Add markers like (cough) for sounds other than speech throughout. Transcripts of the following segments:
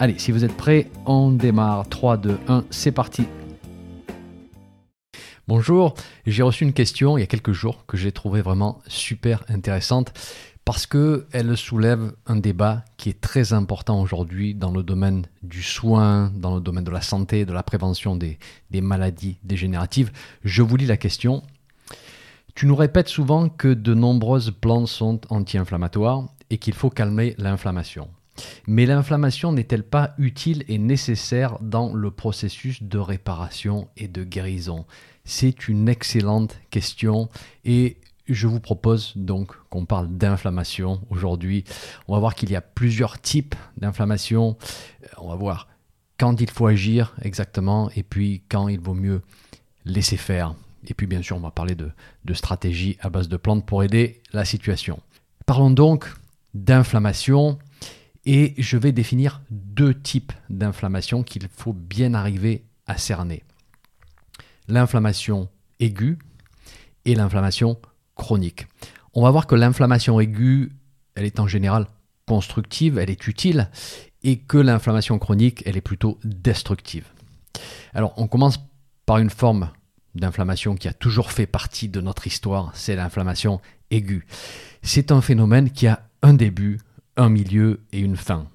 Allez, si vous êtes prêts, on démarre. 3, 2, 1, c'est parti. Bonjour, j'ai reçu une question il y a quelques jours que j'ai trouvé vraiment super intéressante parce qu'elle soulève un débat qui est très important aujourd'hui dans le domaine du soin, dans le domaine de la santé, de la prévention des, des maladies dégénératives. Je vous lis la question. Tu nous répètes souvent que de nombreuses plantes sont anti-inflammatoires et qu'il faut calmer l'inflammation. Mais l'inflammation n'est-elle pas utile et nécessaire dans le processus de réparation et de guérison? C'est une excellente question et je vous propose donc qu'on parle d'inflammation aujourd'hui. On va voir qu'il y a plusieurs types d'inflammation. Euh, on va voir quand il faut agir exactement et puis quand il vaut mieux laisser faire. Et puis bien sûr, on va parler de, de stratégies à base de plantes pour aider la situation. Parlons donc d'inflammation. Et je vais définir deux types d'inflammation qu'il faut bien arriver à cerner. L'inflammation aiguë et l'inflammation chronique. On va voir que l'inflammation aiguë, elle est en général constructive, elle est utile, et que l'inflammation chronique, elle est plutôt destructive. Alors on commence par une forme d'inflammation qui a toujours fait partie de notre histoire, c'est l'inflammation aiguë. C'est un phénomène qui a un début, un milieu et une fin.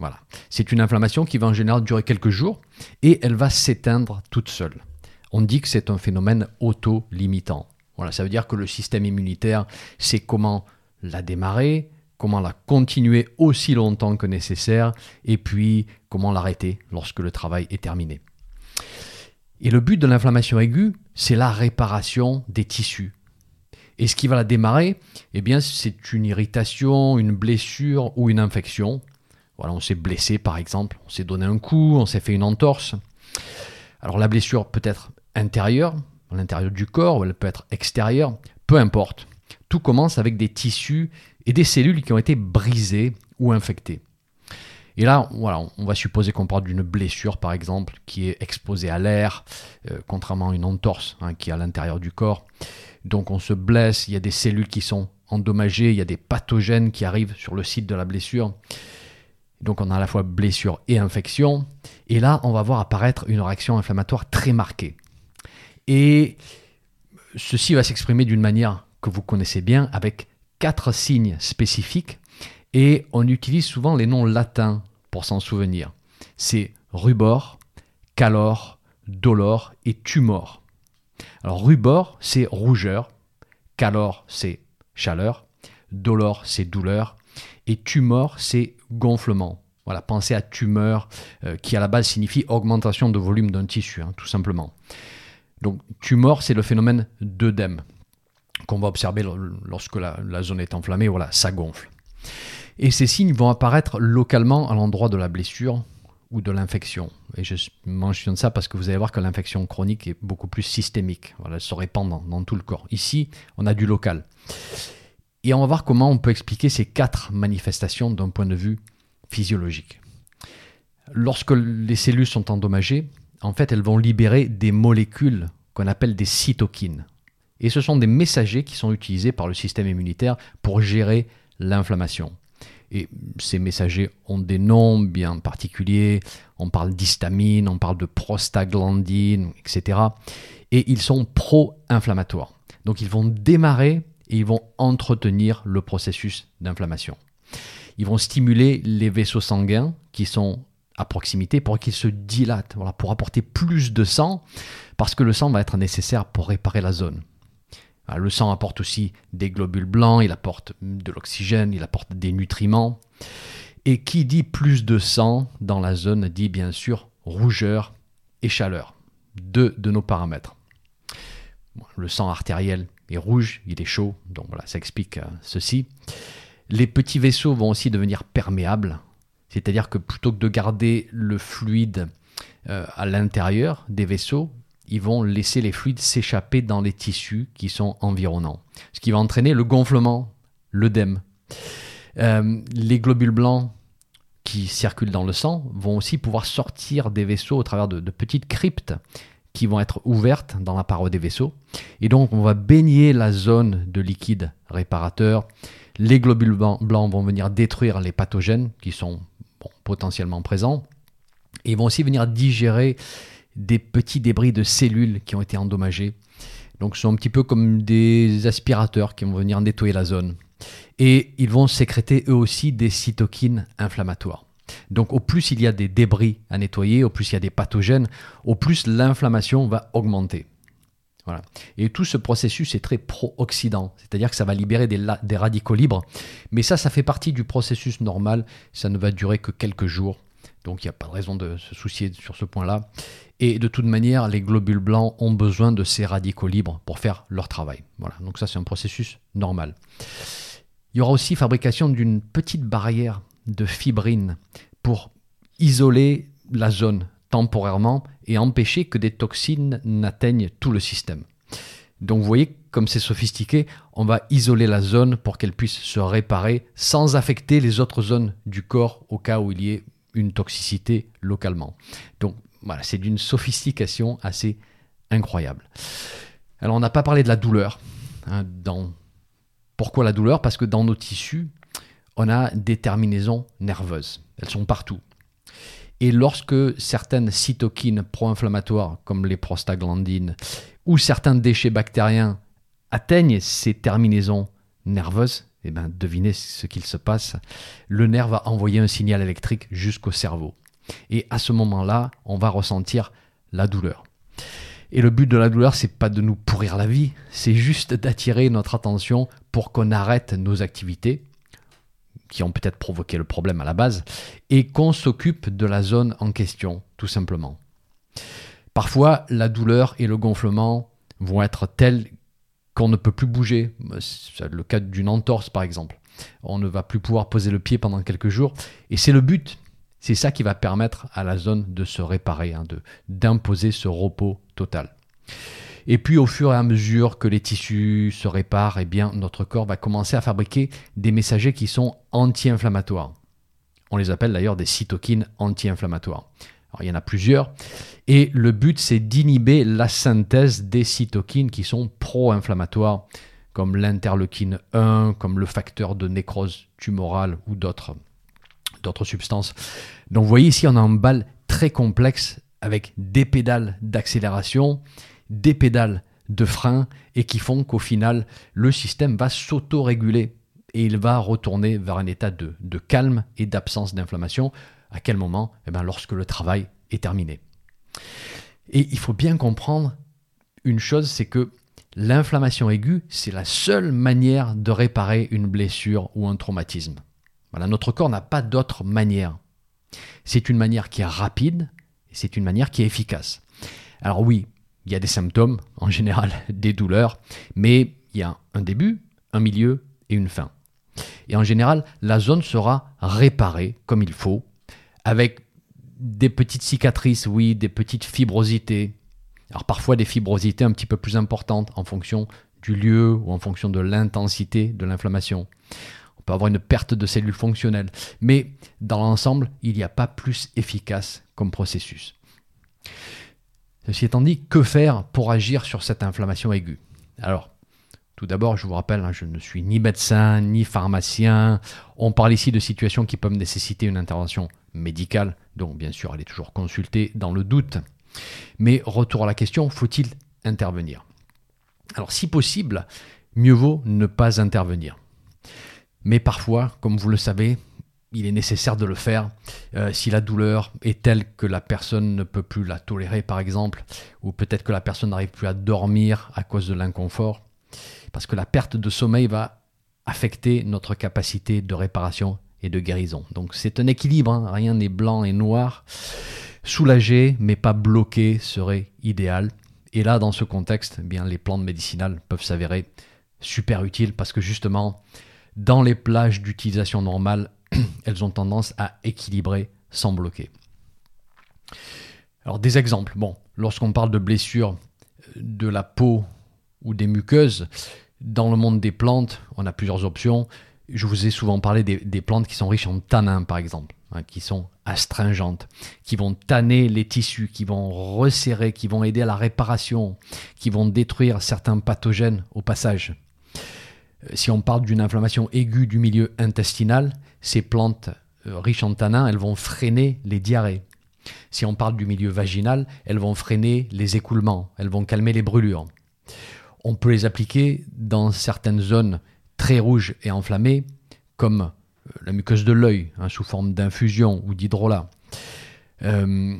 Voilà. C'est une inflammation qui va en général durer quelques jours et elle va s'éteindre toute seule. On dit que c'est un phénomène auto-limitant. Voilà, ça veut dire que le système immunitaire sait comment la démarrer, comment la continuer aussi longtemps que nécessaire et puis comment l'arrêter lorsque le travail est terminé. Et le but de l'inflammation aiguë, c'est la réparation des tissus, et ce qui va la démarrer, eh bien, c'est une irritation, une blessure ou une infection. Voilà, on s'est blessé par exemple, on s'est donné un coup, on s'est fait une entorse. Alors la blessure peut être intérieure, à l'intérieur du corps, ou elle peut être extérieure, peu importe. Tout commence avec des tissus et des cellules qui ont été brisées ou infectées. Et là, voilà, on va supposer qu'on parle d'une blessure, par exemple, qui est exposée à l'air, euh, contrairement à une entorse hein, qui est à l'intérieur du corps. Donc on se blesse, il y a des cellules qui sont endommagées, il y a des pathogènes qui arrivent sur le site de la blessure. Donc on a à la fois blessure et infection. Et là, on va voir apparaître une réaction inflammatoire très marquée. Et ceci va s'exprimer d'une manière que vous connaissez bien, avec quatre signes spécifiques. Et on utilise souvent les noms latins pour s'en souvenir. C'est rubor, calor, dolor et tumor. Alors rubor, c'est rougeur, calor, c'est chaleur, dolor, c'est douleur, et tumor, c'est gonflement. Voilà, pensez à tumeur, euh, qui à la base signifie augmentation de volume d'un tissu, hein, tout simplement. Donc tumor, c'est le phénomène d'œdème qu'on va observer lorsque la, la, zone est enflammée, voilà, ça gonfle. Et ces signes vont apparaître localement à l'endroit de la blessure, ou de l'infection. Et je mentionne ça parce que vous allez voir que l'infection chronique est beaucoup plus systémique. Elle se répand dans, tout le corps. Ici, on a du local. Et on va voir comment on peut expliquer ces quatre manifestations d'un point de vue physiologique. Lorsque les cellules sont endommagées, en fait, elles vont libérer des molécules qu'on appelle des cytokines. Et ce sont des messagers qui sont utilisés par le système immunitaire pour gérer l'inflammation. Et ces messagers ont des noms bien particuliers. On parle d'histamine, on parle de prostaglandine, etc. Et ils sont pro-inflammatoires. Donc ils vont démarrer et ils vont entretenir le processus d'inflammation. Ils vont stimuler les vaisseaux sanguins qui sont à proximité pour qu'ils se dilatent, voilà, pour apporter plus de sang, parce que le sang va être nécessaire pour réparer la zone. Ah, le sang apporte aussi des globules blancs, il apporte de l'oxygène, il apporte des nutriments. Et qui dit plus de sang dans la zone dit bien sûr rougeur et chaleur. Deux de nos paramètres. Le sang artériel est rouge, il est chaud, donc voilà, ça explique euh, ceci. Les petits vaisseaux vont aussi devenir perméables, c'est-à-dire que plutôt que de garder le fluide euh, à l'intérieur des vaisseaux, ils vont laisser les fluides s'échapper dans les tissus qui sont environnants, ce qui va entraîner le gonflement, l'œdème. Euh, les globules blancs qui circulent dans le sang vont aussi pouvoir sortir des vaisseaux au travers de, petites cryptes qui vont être ouvertes dans la paroi des vaisseaux. Et donc on va baigner la zone de liquide réparateur. Les globules blancs vont venir détruire les pathogènes qui sont potentiellement présents. Ils vont aussi venir digérer des petits débris de cellules qui ont été endommagés. Donc ce sont un petit peu comme des aspirateurs qui vont venir nettoyer la zone. Et ils vont sécréter eux aussi des cytokines inflammatoires. Donc au plus il y a des débris à nettoyer, au plus il y a des pathogènes, au plus l'inflammation va augmenter. Voilà. Et tout ce processus est très pro-oxydant, c'est-à-dire que ça va libérer des, des, radicaux libres. Mais ça, ça fait partie du processus normal, ça ne va durer que quelques jours. Donc il n'y a pas de raison de se soucier sur ce point-là. Et de toute manière, les globules blancs ont besoin de ces radicaux libres pour faire leur travail. Voilà. Donc ça, c'est un processus normal. Il y aura aussi fabrication d'une petite barrière de fibrine pour isoler la zone temporairement et empêcher que des toxines n'atteignent tout le système. Donc vous voyez comme c'est sophistiqué, on va isoler la zone pour qu'elle puisse se réparer sans affecter les autres zones du corps au cas où il y ait une toxicité localement. Donc voilà, c'est d'une sophistication assez incroyable. Alors on n'a pas parlé de la douleur. Hein. Pourquoi la douleur? Parce que dans nos tissus, on a des terminaisons nerveuses. Elles sont partout. Et lorsque certaines cytokines pro-inflammatoires, comme les prostaglandines, ou certains déchets bactériens atteignent ces terminaisons nerveuses, eh bien, devinez ce qu'il se passe. Le nerf va envoyer un signal électrique jusqu'au cerveau. Et à ce moment-là, on va ressentir la douleur. Et le but de la douleur, c'est pas de nous pourrir la vie, c'est juste d'attirer notre attention pour qu'on arrête nos activités qui ont peut-être provoqué le problème à la base, et qu'on s'occupe de la zone en question, tout simplement. Parfois, la douleur et le gonflement vont être tels qu'on ne peut plus bouger. C'est le cas d'une entorse, par exemple. On ne va plus pouvoir poser le pied pendant quelques jours. Et c'est le but. C'est ça qui va permettre à la zone de se réparer, hein, d'imposer ce repos total. Et puis au fur et à mesure que les tissus se réparent, eh notre corps va commencer à fabriquer des messagers qui sont anti-inflammatoires. On les appelle d'ailleurs des cytokines anti-inflammatoires. Il y en a plusieurs. Et le but, c'est d'inhiber la synthèse des cytokines qui sont pro-inflammatoires, comme l'interleukine 1, comme le facteur de nécrose tumorale ou d'autres, d'autres substances. Donc vous voyez ici, on a un bal très complexe avec des pédales d'accélération des pédales de frein et qui font qu'au final, le système va s'auto-réguler et il va retourner vers un état de, calme et d'absence d'inflammation. À quel moment? Eh bien, Lorsque le travail est terminé. Et il faut bien comprendre une chose, c'est que l'inflammation aiguë, c'est la seule manière de réparer une blessure ou un traumatisme. Voilà, notre corps n'a pas d'autre manière. C'est une manière qui est rapide et c'est une manière qui est efficace. Alors oui, il y a des symptômes, en général (laughs) des douleurs, mais il y a un début, un milieu et une fin. Et en général, la zone sera réparée comme il faut, avec des petites cicatrices, oui, des petites fibrosités. Alors parfois des fibrosités un petit peu plus importantes en fonction du lieu ou en fonction de l'intensité de l'inflammation. On peut avoir une perte de cellules fonctionnelles. Mais dans l'ensemble, il n'y a pas plus efficace comme processus. Ceci étant dit, que faire pour agir sur cette inflammation aiguë? Alors, tout d'abord, je vous rappelle, hein, je ne suis ni médecin, ni pharmacien. On parle ici de situations qui peuvent nécessiter une intervention médicale, donc bien sûr, elle est toujours consultée dans le doute. Mais retour à la question, faut-il intervenir? Alors, si possible, mieux vaut ne pas intervenir. Mais parfois, comme vous le savez, il est nécessaire de le faire. Euh, si la douleur est telle que la personne ne peut plus la tolérer, par exemple, ou peut-être que la personne n'arrive plus à dormir à cause de l'inconfort, parce que la perte de sommeil va affecter notre capacité de réparation et de guérison. Donc c'est un équilibre, hein. rien n'est blanc et noir. Soulager, mais pas bloqué, serait idéal. Et là, dans ce contexte, eh bien, les plantes médicinales peuvent s'avérer super utiles parce que justement, dans les plages d'utilisation normale, (clears throat) elles ont tendance à équilibrer sans bloquer. Alors des exemples. Bon, lorsqu'on parle de blessures de la peau ou des muqueuses, dans le monde des plantes, on a plusieurs options. Je vous ai souvent parlé des, plantes qui sont riches en tanins, par exemple, hein, qui sont astringentes, qui vont tanner les tissus, qui vont resserrer, qui vont aider à la réparation, qui vont détruire certains pathogènes au passage. Euh, si on parle d'une inflammation aiguë du milieu intestinal, ces plantes euh, riches en tanins, elles vont freiner les diarrhées. Si on parle du milieu vaginal, elles vont freiner les écoulements, elles vont calmer les brûlures. On peut les appliquer dans certaines zones très rouges et enflammées, comme euh, la muqueuse de l'œil, hein, sous forme d'infusion ou d'hydrolat. Euh,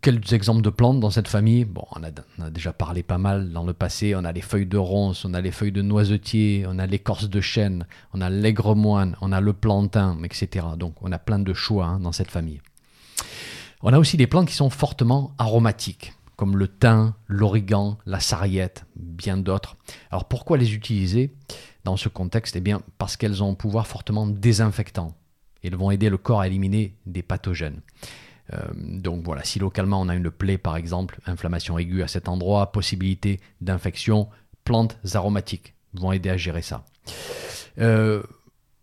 quelques exemples de plantes dans cette famille? On a, déjà parlé pas mal dans le passé. On a les feuilles de ronce, on a les feuilles de noisetier, on a l'écorce de chêne, on a l'aigre-moine, on a le plantain, etc. Donc on a plein de choix hein, dans cette famille. On a aussi des plantes qui sont fortement aromatiques, comme le thym, l'origan, la sarriette, bien d'autres. Alors pourquoi les utiliser dans ce contexte? Eh bien parce qu'elles ont un pouvoir fortement désinfectant. Elles vont aider le corps à éliminer des pathogènes. Euh, donc voilà, si localement on a une plaie par exemple, inflammation aiguë à cet endroit, possibilité d'infection, plantes aromatiques vont aider à gérer ça. Euh,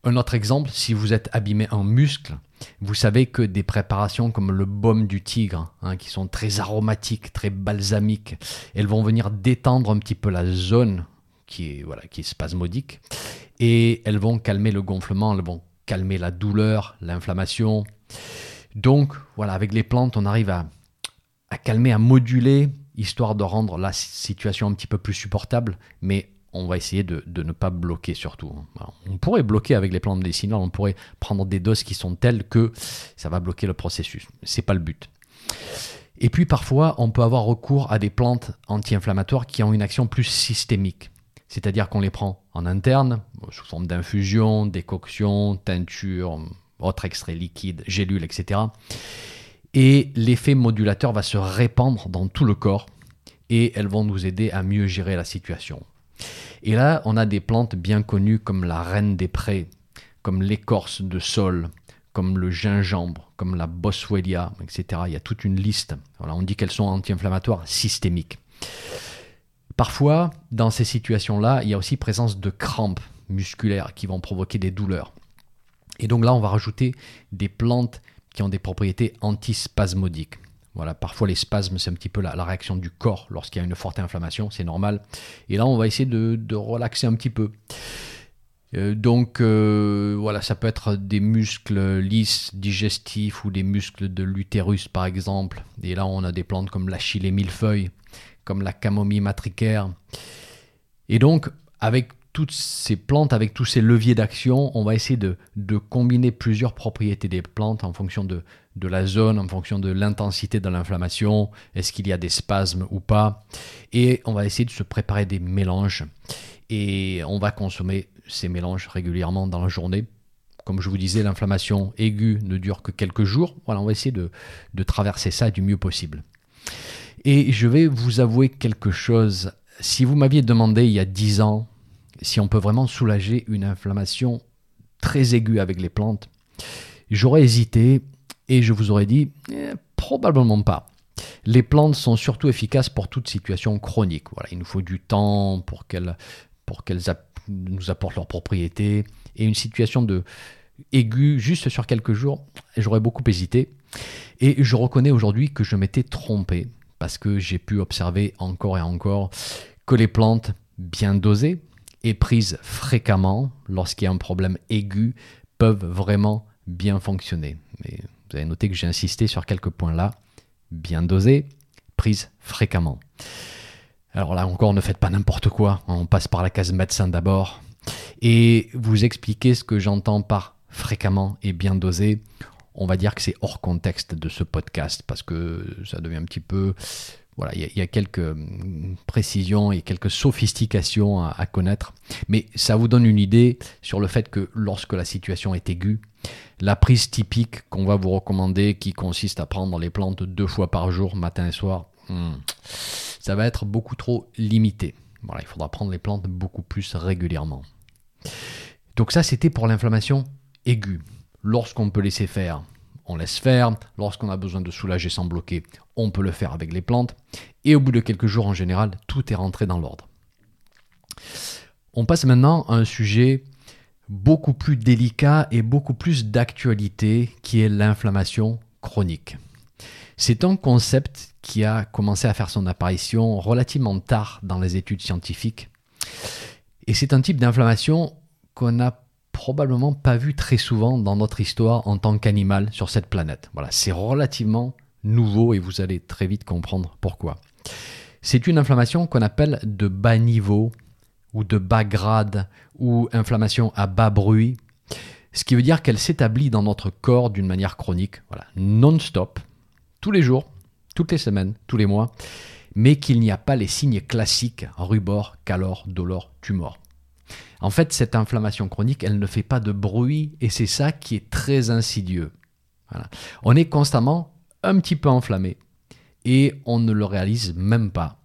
un autre exemple, si vous êtes abîmé en muscle, vous savez que des préparations comme le baume du tigre, hein, qui sont très aromatiques, très balsamiques, elles vont venir détendre un petit peu la zone qui est, voilà, qui est spasmodique, et elles vont calmer le gonflement, elles vont calmer la douleur, l'inflammation. Donc voilà, avec les plantes, on arrive à, à calmer, à moduler, histoire de rendre la situation un petit peu plus supportable, mais on va essayer de, ne pas bloquer surtout. on pourrait bloquer avec les plantes médicinales, on pourrait prendre des doses qui sont telles que ça va bloquer le processus. C'est pas le but. Et puis parfois, on peut avoir recours à des plantes anti-inflammatoires qui ont une action plus systémique. C'est-à-dire qu'on les prend en interne, sous forme d'infusion, décoction, teinture, autres extraits liquides, gélules, etc. Et l'effet modulateur va se répandre dans tout le corps et elles vont nous aider à mieux gérer la situation. Et là, on a des plantes bien connues comme la reine des prés, comme l'écorce de sol, comme le gingembre, comme la boswellia, etc. Il y a toute une liste. on dit qu'elles sont anti-inflammatoires systémiques. Parfois, dans ces situations-là, il y a aussi présence de crampes musculaires qui vont provoquer des douleurs. Et donc là, on va rajouter des plantes qui ont des propriétés antispasmodiques. Voilà, parfois les spasmes, c'est un petit peu la, réaction du corps lorsqu'il y a une forte inflammation, c'est normal. Et là, on va essayer de, relaxer un petit peu. Euh, donc euh, voilà, ça peut être des muscles lisses, digestifs ou des muscles de l'utérus par exemple. Et là, on a des plantes comme l'achille millefeuille, comme la camomille matricaire. Et donc, avec toutes ces plantes, avec tous ces leviers d'action, on va essayer de, combiner plusieurs propriétés des plantes en fonction de, la zone, en fonction de l'intensité de l'inflammation, est-ce qu'il y a des spasmes ou pas. Et on va essayer de se préparer des mélanges. Et on va consommer ces mélanges régulièrement dans la journée. Comme je vous disais, l'inflammation aiguë ne dure que quelques jours. Voilà, on va essayer de, de traverser ça du mieux possible. Et je vais vous avouer quelque chose. Si vous m'aviez demandé il y a 10 ans si on peut vraiment soulager une inflammation très aiguë avec les plantes, j'aurais hésité et je vous aurais dit eh, probablement pas. Les plantes sont surtout efficaces pour toute situation chronique. Voilà, il nous faut du temps pour qu'elles pour qu'elles nous apportent leurs propriétés et une situation de aiguë juste sur quelques jours, j'aurais beaucoup hésité. Et je reconnais aujourd'hui que je m'étais trompé parce que j'ai pu observer encore et encore que les plantes bien dosées, et prises fréquemment lorsqu'il y a un problème aigu peuvent vraiment bien fonctionner. Mais vous avez noté que j'ai insisté sur quelques points là. Bien dosées, prises fréquemment. Alors là encore, ne faites pas n'importe quoi. On passe par la case médecin d'abord. Et vous expliquez ce que j'entends par fréquemment et bien dosé. On va dire que c'est hors contexte de ce podcast parce que ça devient un petit peu voilà, il y, a quelques hum, précisions et quelques sophistications à, connaître, mais ça vous donne une idée sur le fait que lorsque la situation est aiguë, la prise typique qu'on va vous recommander, qui consiste à prendre les plantes deux fois par jour, matin et soir, hum, ça va être beaucoup trop limité. Voilà, il faudra prendre les plantes beaucoup plus régulièrement. Donc ça, c'était pour l'inflammation aiguë. Lorsqu'on peut laisser faire, on laisse faire. Lorsqu'on a besoin de soulager sans bloquer, on peut le faire avec les plantes. Et au bout de quelques jours, en général, tout est rentré dans l'ordre. On passe maintenant à un sujet beaucoup plus délicat et beaucoup plus d'actualité qui est l'inflammation chronique. C'est un concept qui a commencé à faire son apparition relativement tard dans les études scientifiques. Et c'est un type d'inflammation qu'on n'a probablement pas vu très souvent dans notre histoire en tant qu'animal sur cette planète. Voilà, c'est relativement nouveau et vous allez très vite comprendre pourquoi. C'est une inflammation qu'on appelle de bas niveau ou de bas grade ou inflammation à bas bruit, ce qui veut dire qu'elle s'établit dans notre corps d'une manière chronique, voilà, non-stop, tous les jours, toutes les semaines, tous les mois, mais qu'il n'y a pas les signes classiques rubor, calor, dolor, tumor. En fait, cette inflammation chronique, elle ne fait pas de bruit et c'est ça qui est très insidieux. On est constamment un petit peu enflammé et on ne le réalise même pas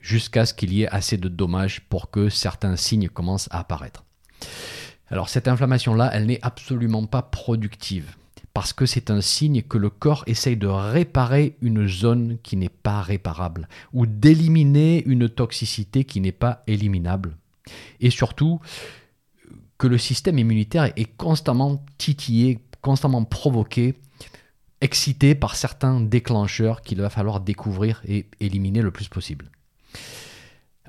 jusqu'à ce qu'il y ait assez de dommages pour que certains signes commencent à apparaître. Alors cette inflammation-là, elle n'est absolument pas productive parce que c'est un signe que le corps essaye de réparer une zone qui n'est pas réparable, ou d'éliminer une toxicité qui n'est pas éliminable. Et surtout, que le système immunitaire est constamment titillé, constamment provoqué, excité par certains déclencheurs qu'il va falloir découvrir et éliminer le plus possible.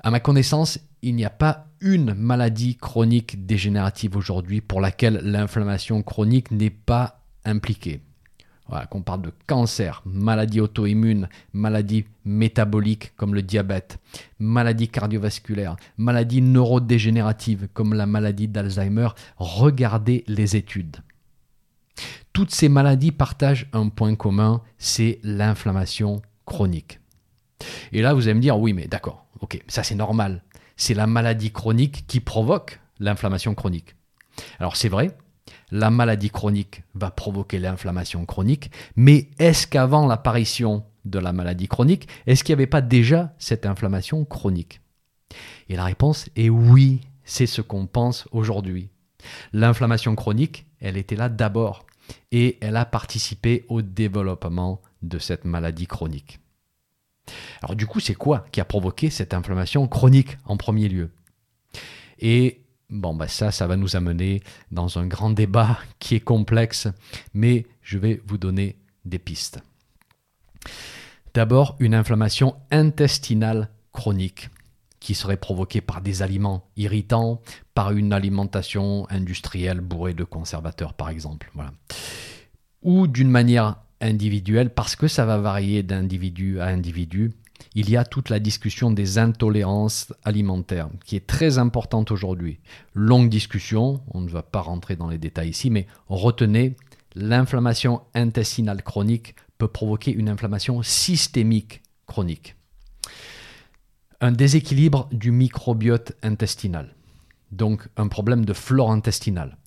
À ma connaissance, il n'y a pas une maladie chronique dégénérative aujourd'hui pour laquelle l'inflammation chronique n'est pas impliqués. Voilà, qu'on parle de cancer, maladie auto-immune, maladie métabolique comme le diabète, maladie cardiovasculaire, maladie neurodégénérative comme la maladie d'Alzheimer, regardez les études. Toutes ces maladies partagent un point commun, c'est l'inflammation chronique. Et là, vous allez me dire, oui, mais d'accord, ok, ça c'est normal. C'est la maladie chronique qui provoque l'inflammation chronique. Alors c'est vrai, la maladie chronique va provoquer l'inflammation chronique, mais est-ce qu'avant l'apparition de la maladie chronique, est-ce qu'il n'y avait pas déjà cette inflammation chronique? Et la réponse est oui, c'est ce qu'on pense aujourd'hui. L'inflammation chronique, elle était là d'abord, et elle a participé au développement de cette maladie chronique. Alors du coup, c'est quoi qui a provoqué cette inflammation chronique en premier lieu? Et Bon, bah ça, ça va nous amener dans un grand débat qui est complexe, mais je vais vous donner des pistes. D'abord, une inflammation intestinale chronique qui serait provoquée par des aliments irritants, par une alimentation industrielle bourrée de conservateurs, par exemple. Voilà. Ou d'une manière individuelle, parce que ça va varier d'individu à individu, il y a toute la discussion des intolérances alimentaires, qui est très importante aujourd'hui. Longue discussion, on ne va pas rentrer dans les détails ici, mais retenez, l'inflammation intestinale chronique peut provoquer une inflammation systémique chronique. Un déséquilibre du microbiote intestinal, donc un problème de flore intestinale.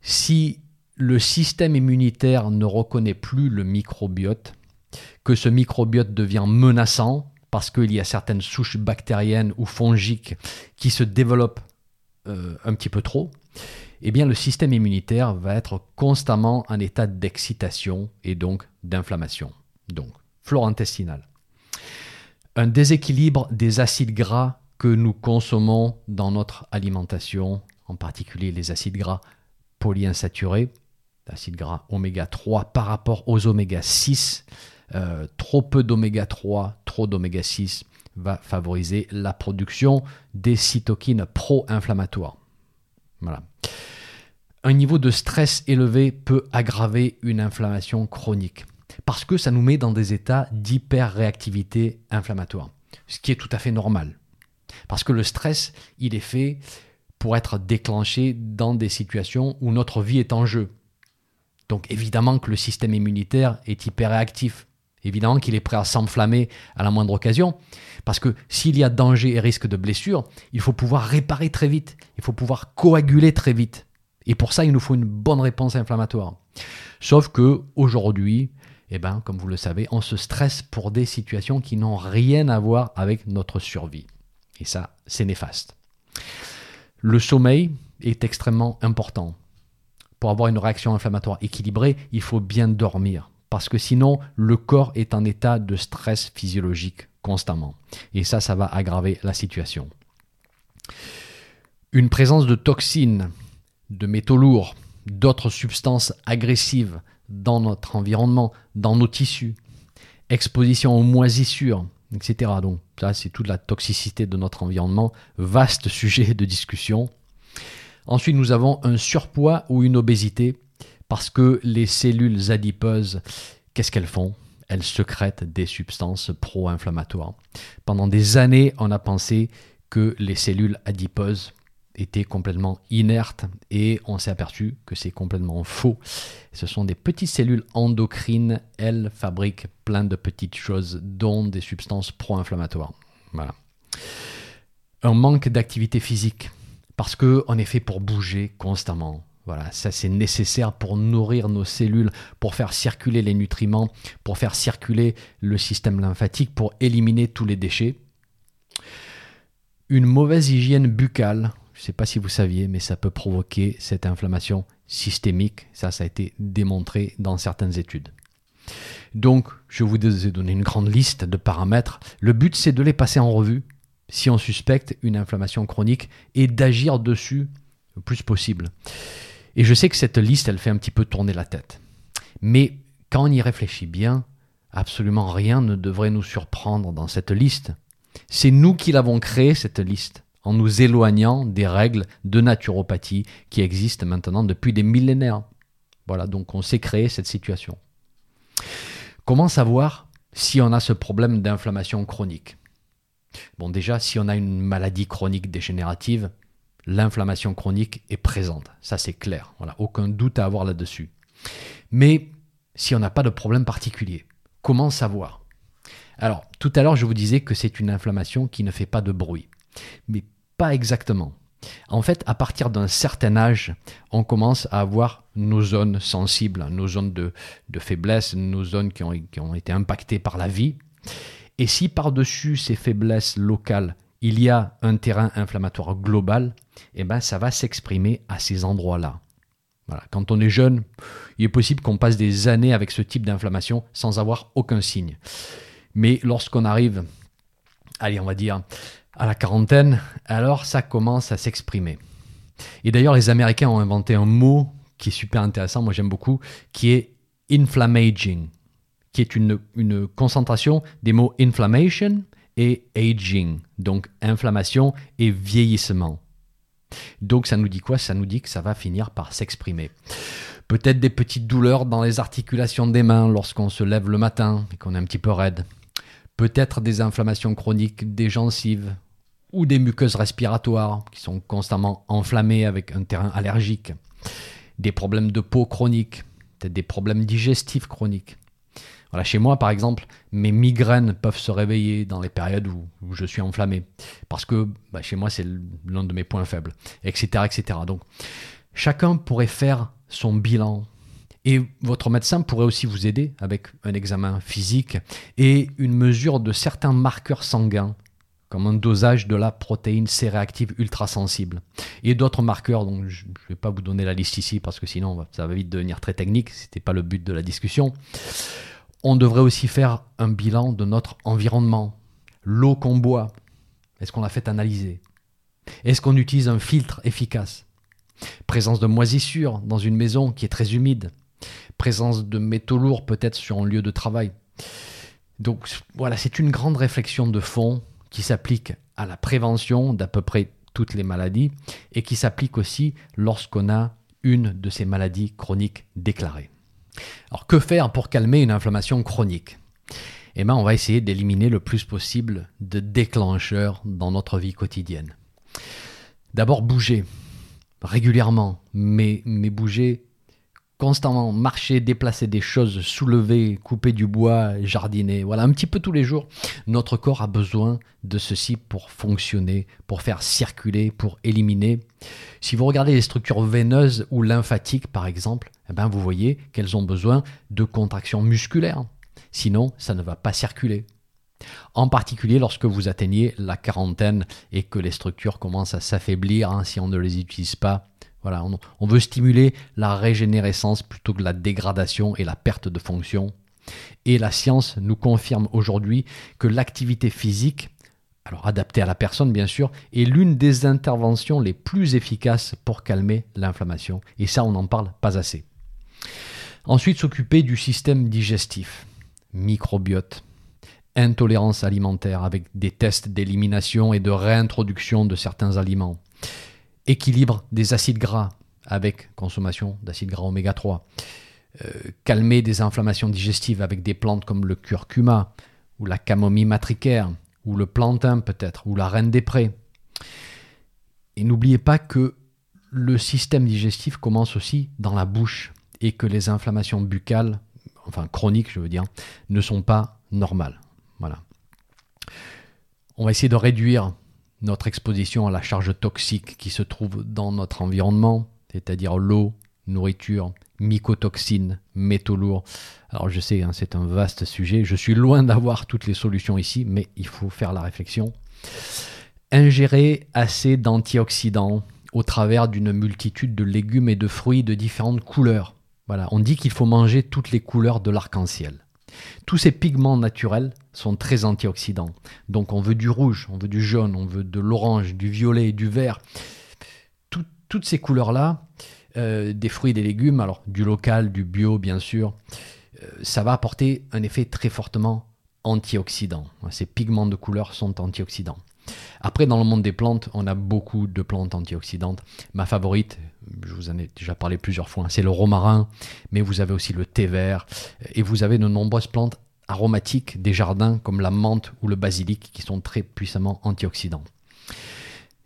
Si le système immunitaire ne reconnaît plus le microbiote, que ce microbiote devient menaçant parce qu'il y a certaines souches bactériennes ou fongiques qui se développent euh, un petit peu trop, eh bien le système immunitaire va être constamment en état d'excitation et donc d'inflammation. Donc, flore intestinale. Un déséquilibre des acides gras que nous consommons dans notre alimentation, en particulier les acides gras polyinsaturés, acides gras oméga 3 par rapport aux oméga 6, euh, trop peu d'oméga 3, trop d'oméga 6 va favoriser la production des cytokines pro-inflammatoires. Voilà. Un niveau de stress élevé peut aggraver une inflammation chronique parce que ça nous met dans des états d'hyperréactivité inflammatoire, ce qui est tout à fait normal. Parce que le stress, il est fait pour être déclenché dans des situations où notre vie est en jeu. Donc évidemment que le système immunitaire est hyperréactif. Évidemment qu'il est prêt à s'enflammer à la moindre occasion, parce que s'il y a danger et risque de blessure, il faut pouvoir réparer très vite, il faut pouvoir coaguler très vite. Et pour ça, il nous faut une bonne réponse inflammatoire. Sauf que aujourd'hui, eh ben, comme vous le savez, on se stresse pour des situations qui n'ont rien à voir avec notre survie. Et ça, c'est néfaste. Le sommeil est extrêmement important. pour avoir une réaction inflammatoire équilibrée, il faut bien dormir. Parce que sinon, le corps est en état de stress physiologique constamment. Et ça, ça va aggraver la situation. Une présence de toxines, de métaux lourds, d'autres substances agressives dans notre environnement, dans nos tissus, exposition aux moisissures, etc. Donc ça, c'est toute la toxicité de notre environnement, vaste (laughs) sujet de discussion. Ensuite, nous avons un surpoids ou une obésité, parce que les cellules adipeuses, qu'est-ce qu'elles font? Elles secrètent des substances pro-inflammatoires. Pendant des années, on a pensé que les cellules adipeuses était complètement inerte et on s'est aperçu que c'est complètement faux. Ce sont des petites cellules endocrines, elles fabriquent plein de petites choses, dont des substances pro-inflammatoires. Voilà. Un manque d'activité physique, parce qu'on est fait pour bouger constamment. Voilà, ça c'est nécessaire pour nourrir nos cellules, pour faire circuler les nutriments, pour faire circuler le système lymphatique, pour éliminer tous les déchets. Une mauvaise hygiène buccale, je ne sais pas si vous saviez, mais ça peut provoquer cette inflammation systémique. Ça, ça a été démontré dans certaines études. Donc, je vous ai donné une grande liste de paramètres. Le but, c'est de les passer en revue si on suspecte une inflammation chronique et d'agir dessus le plus possible. Et je sais que cette liste, elle fait un petit peu tourner la tête. Mais quand on y réfléchit bien, absolument rien ne devrait nous surprendre dans cette liste. C'est nous qui l'avons créée, cette liste en nous éloignant des règles de naturopathie qui existent maintenant depuis des millénaires. Voilà, donc on s'est créé cette situation. Comment savoir si on a ce problème d'inflammation chronique? Bon, déjà, si on a une maladie chronique dégénérative, l'inflammation chronique est présente. Ça, c'est clair. Voilà, aucun doute à avoir là-dessus. Mais si on n'a pas de problème particulier, comment savoir? Alors, tout à l'heure, je vous disais que c'est une inflammation qui ne fait pas de bruit. Mais pas exactement. En fait, à partir d'un certain âge, on commence à avoir nos zones sensibles, nos zones de, faiblesse, nos zones qui ont, été impactées par la vie. Et si par-dessus ces faiblesses locales, il y a un terrain inflammatoire global, eh ben, ça va s'exprimer à ces endroits-là. Quand on est jeune, il est possible qu'on passe des années avec ce type d'inflammation sans avoir aucun signe. Mais lorsqu'on arrive, allez, on va dire, à la quarantaine, alors ça commence à s'exprimer. Et d'ailleurs, les Américains ont inventé un mot qui est super intéressant, moi j'aime beaucoup, qui est inflammaging, qui est une concentration des mots inflammation et aging, donc inflammation et vieillissement. Donc ça nous dit quoi? Ça nous dit que ça va finir par s'exprimer. Peut-être des petites douleurs dans les articulations des mains lorsqu'on se lève le matin et qu'on est un petit peu raide. Peut-être des inflammations chroniques des gencives ou des muqueuses respiratoires qui sont constamment enflammées avec un terrain allergique, des problèmes de peau chroniques, peut-être des problèmes digestifs chroniques. Chez moi, par exemple, mes migraines peuvent se réveiller dans les périodes où, je suis enflammé, parce que bah, chez moi, c'est l'un de mes points faibles, etc., etc. Donc, chacun pourrait faire son bilan. Et votre médecin pourrait aussi vous aider avec un examen physique et une mesure de certains marqueurs sanguins comme un dosage de la protéine C-réactive ultra sensible. Et d'autres marqueurs, donc je ne vais pas vous donner la liste ici parce que sinon ça va vite devenir très technique, ce n'était pas le but de la discussion. On devrait aussi faire un bilan de notre environnement. L'eau qu'on boit, est-ce qu'on l'a fait analyser? Est-ce qu'on utilise un filtre efficace? Présence de moisissures dans une maison qui est très humide. Présence de métaux lourds peut-être sur un lieu de travail. Donc voilà, c'est une grande réflexion de fond qui s'applique à la prévention d'à peu près toutes les maladies et qui s'applique aussi lorsqu'on a une de ces maladies chroniques déclarées. Alors que faire pour calmer une inflammation chronique? Eh bien on va essayer d'éliminer le plus possible de déclencheurs dans notre vie quotidienne. D'abord bouger régulièrement, mais, mais bouger constamment marcher, déplacer des choses, soulever, couper du bois, jardiner, voilà, un petit peu tous les jours. Notre corps a besoin de ceci pour fonctionner, pour faire circuler, pour éliminer. Si vous regardez les structures veineuses ou lymphatiques, par exemple, eh ben vous voyez qu'elles ont besoin de contractions musculaires. Sinon, ça ne va pas circuler. En particulier lorsque vous atteignez la quarantaine et que les structures commencent à s'affaiblir, hein, si on ne les utilise pas Voilà, on, on veut stimuler la régénérescence plutôt que la dégradation et la perte de fonction. Et la science nous confirme aujourd'hui que l'activité physique, alors adaptée à la personne bien sûr, est l'une des interventions les plus efficaces pour calmer l'inflammation. Et ça, on n'en parle pas assez. Ensuite, s'occuper du système digestif, microbiote, intolérance alimentaire avec des tests d'élimination et de réintroduction de certains aliments, équilibre des acides gras avec consommation d'acides gras oméga 3, euh, calmer des inflammations digestives avec des plantes comme le curcuma ou la camomille matricaire ou le plantain peut-être ou la reine des prés. Et n'oubliez pas que le système digestif commence aussi dans la bouche et que les inflammations buccales, enfin chroniques je veux dire, ne sont pas normales. Voilà. On va essayer de réduire notre exposition à la charge toxique qui se trouve dans notre environnement, c'est-à-dire l'eau, nourriture, mycotoxines, métaux lourds. Alors je sais, hein, c'est un vaste sujet, je suis loin d'avoir toutes les solutions ici, mais il faut faire la réflexion. Ingérer assez d'antioxydants au travers d'une multitude de légumes et de fruits de différentes couleurs. Voilà, on dit qu'il faut manger toutes les couleurs de l'arc-en-ciel. Tous ces pigments naturels sont très antioxydants. Donc on veut du rouge, on veut du jaune, on veut de l'orange, du violet, du vert. toutes ces couleurs-là, euh, des fruits et des légumes, alors du local, du bio bien sûr, euh, ça va apporter un effet très fortement antioxydant. Ces pigments de couleur sont antioxydants. Après, dans le monde des plantes, on a beaucoup de plantes antioxydantes. Ma favorite, je vous en ai déjà parlé plusieurs fois, c'est le romarin, mais vous avez aussi le thé vert, et vous avez de nombreuses plantes aromatiques des jardins comme la menthe ou le basilic qui sont très puissamment antioxydants.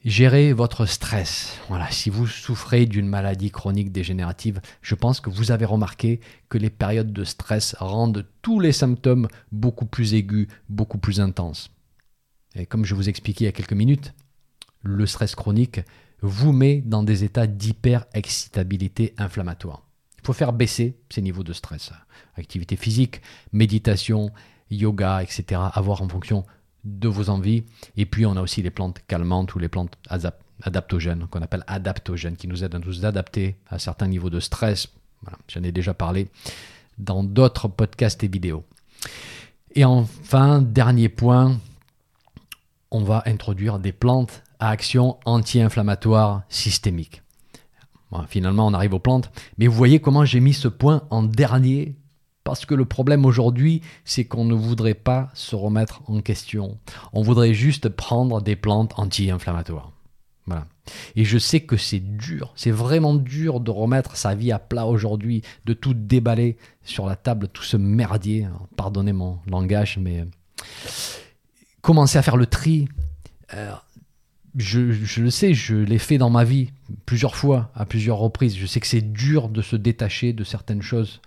Gérez votre stress. Voilà, si vous souffrez d'une maladie chronique dégénérative, je pense que vous avez remarqué que les périodes de stress rendent tous les symptômes beaucoup plus aigus, beaucoup plus intenses. Et comme je vous expliquais il y a quelques minutes, le stress chronique vous met dans des états d'hyper-excitabilité inflammatoire. Il faut faire baisser ces niveaux de stress. Activité physique, méditation, yoga, etc. Avoir en fonction de vos envies. Et puis on a aussi les plantes calmantes ou les plantes adaptogènes, qu'on appelle adaptogènes, qui nous aident à nous adapter à certains niveaux de stress. J'en ai déjà parlé dans d'autres podcasts et vidéos. Et enfin, dernier point, on va introduire des plantes action anti-inflammatoire systémique. finalement, on arrive aux plantes, mais vous voyez comment j'ai mis ce point en dernier parce que le problème aujourd'hui, c'est qu'on ne voudrait pas se remettre en question. On voudrait juste prendre des plantes anti-inflammatoires. Voilà. Et je sais que c'est dur, c'est vraiment dur de remettre sa vie à plat aujourd'hui, de tout déballer sur la table, tout ce merdier. pardonnez mon langage, mais commencer à faire le tri. Euh, je, le sais, je l'ai fait dans ma vie plusieurs fois, à plusieurs reprises. Je sais que c'est dur de se détacher de certaines choses.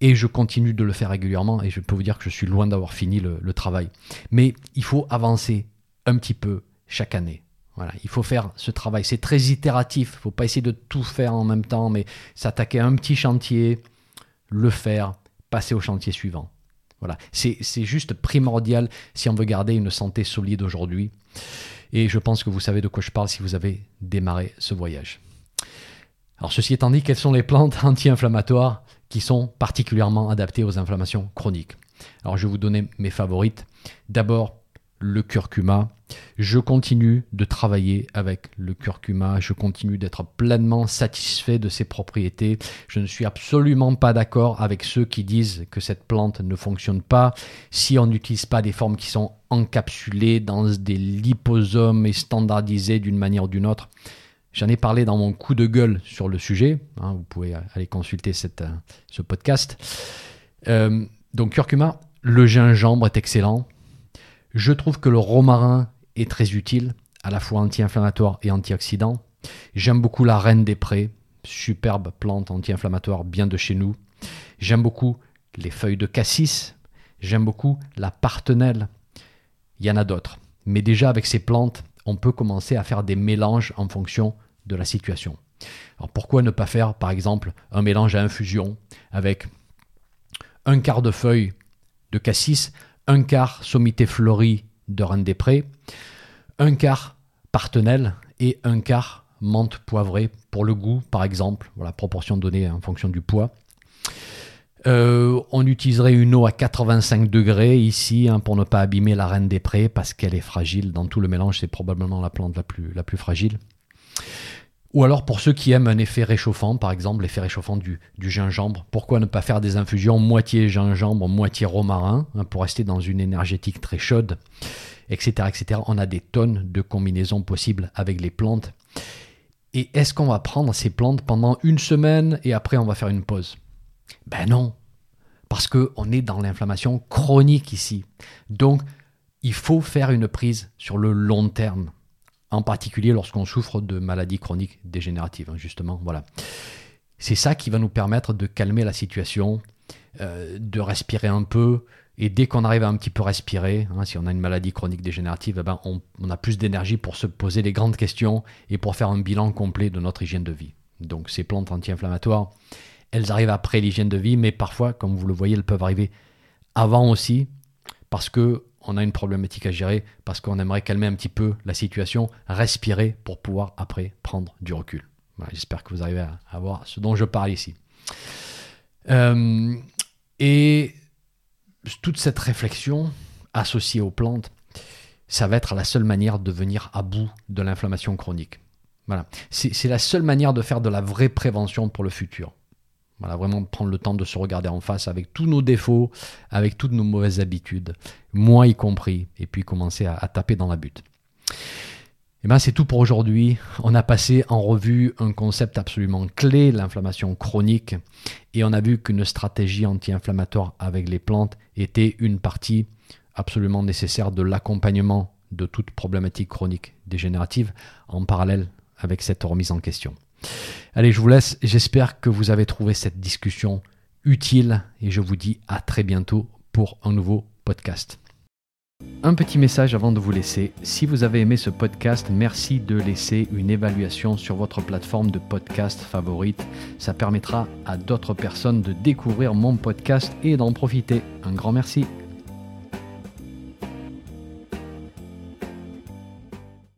Et je continue de le faire régulièrement et je peux vous dire que je suis loin d'avoir fini le, le travail. Mais il faut avancer un petit peu chaque année. Voilà, il faut faire ce travail. C'est très itératif. Il ne faut pas essayer de tout faire en même temps, mais s'attaquer à un petit chantier, le faire, passer au chantier suivant. Voilà, c'est juste primordial si on veut garder une santé solide aujourd'hui. Et je pense que vous savez de quoi je parle si vous avez démarré ce voyage. Alors ceci étant dit, quelles sont les plantes (laughs) anti-inflammatoires qui sont particulièrement adaptées aux inflammations chroniques? Alors je vais vous donner mes favorites. D'abord, le curcuma. Je continue de travailler avec le curcuma, je continue d'être pleinement satisfait de ses propriétés. Je ne suis absolument pas d'accord avec ceux qui disent que cette plante ne fonctionne pas si on n'utilise pas des formes qui sont encapsulées dans des liposomes et standardisées d'une manière ou d'une autre. J'en ai parlé dans mon coup de gueule sur le sujet. Hein, vous pouvez aller consulter euh, ce podcast. Euh, donc curcuma, le gingembre est excellent. Je trouve que le romarin est très utile, à la fois anti-inflammatoire et antioxydant. J'aime beaucoup la reine des prés, superbe plante anti-inflammatoire bien de chez nous. J'aime beaucoup les feuilles de cassis. J'aime beaucoup la partenelle. Il y en a d'autres. Mais déjà avec ces plantes, on peut commencer à faire des mélanges en fonction de la situation. Alors pourquoi ne pas faire par exemple un mélange à infusion avec un quart de feuilles de cassis un quart sommité fleurie de Rennes des Prés, un quart partenelle et un quart menthe poivrée pour le goût, par exemple, voilà, proportion donnée en fonction du poids. Euh, on utiliserait une eau à 85 degrés ici hein, pour ne pas abîmer la reine des prés parce qu'elle est fragile. Dans tout le mélange, c'est probablement la plante la plus fragile. Ou alors pour ceux qui aiment un effet réchauffant, par exemple l'effet réchauffant du, gingembre, pourquoi ne pas faire des infusions moitié gingembre, moitié romarin, hein, pour rester dans une énergétique très chaude, etc., etc. On a des tonnes de combinaisons possibles avec les plantes. Et est-ce qu'on va prendre ces plantes pendant une semaine et après on va faire une pause? Ben non, parce qu'on est dans l'inflammation chronique ici. Donc il faut faire une prise sur le long terme en particulier lorsqu'on souffre de maladies chroniques dégénératives, hein, justement. Voilà. C'est ça qui va nous permettre de calmer la situation, euh, de respirer un peu, et dès qu'on arrive à un petit peu respirer, hein, si on a une maladie chronique dégénérative, eh ben on, a plus d'énergie pour se poser les grandes questions et pour faire un bilan complet de notre hygiène de vie. Donc ces plantes anti-inflammatoires, elles arrivent après l'hygiène de vie, mais parfois, comme vous le voyez, elles peuvent arriver avant aussi, parce que on a une problématique à gérer parce qu'on aimerait calmer un petit peu la situation, respirer pour pouvoir après prendre du recul. J'espère que vous arrivez à, voir ce dont je parle ici. Euh, et toute cette réflexion associée aux plantes, ça va être la seule manière de venir à bout de l'inflammation chronique. Voilà. C'est la seule manière de faire de la vraie prévention pour le futur. Voilà, vraiment prendre le temps de se regarder en face avec tous nos défauts, avec toutes nos mauvaises habitudes, moi y compris, et puis commencer à, taper dans la butte. Et ben c'est tout pour aujourd'hui. On a passé en revue un concept absolument clé, l'inflammation chronique, et on a vu qu'une stratégie anti-inflammatoire avec les plantes était une partie absolument nécessaire de l'accompagnement de toute problématique chronique dégénérative en parallèle avec cette remise en question. Allez, je vous laisse. J'espère que vous avez trouvé cette discussion utile et je vous dis à très bientôt pour un nouveau podcast. Un petit message avant de vous laisser. Si vous avez aimé ce podcast, merci de laisser une évaluation sur votre plateforme de podcast favorite. Ça permettra à d'autres personnes de découvrir mon podcast et d'en profiter. Un grand merci.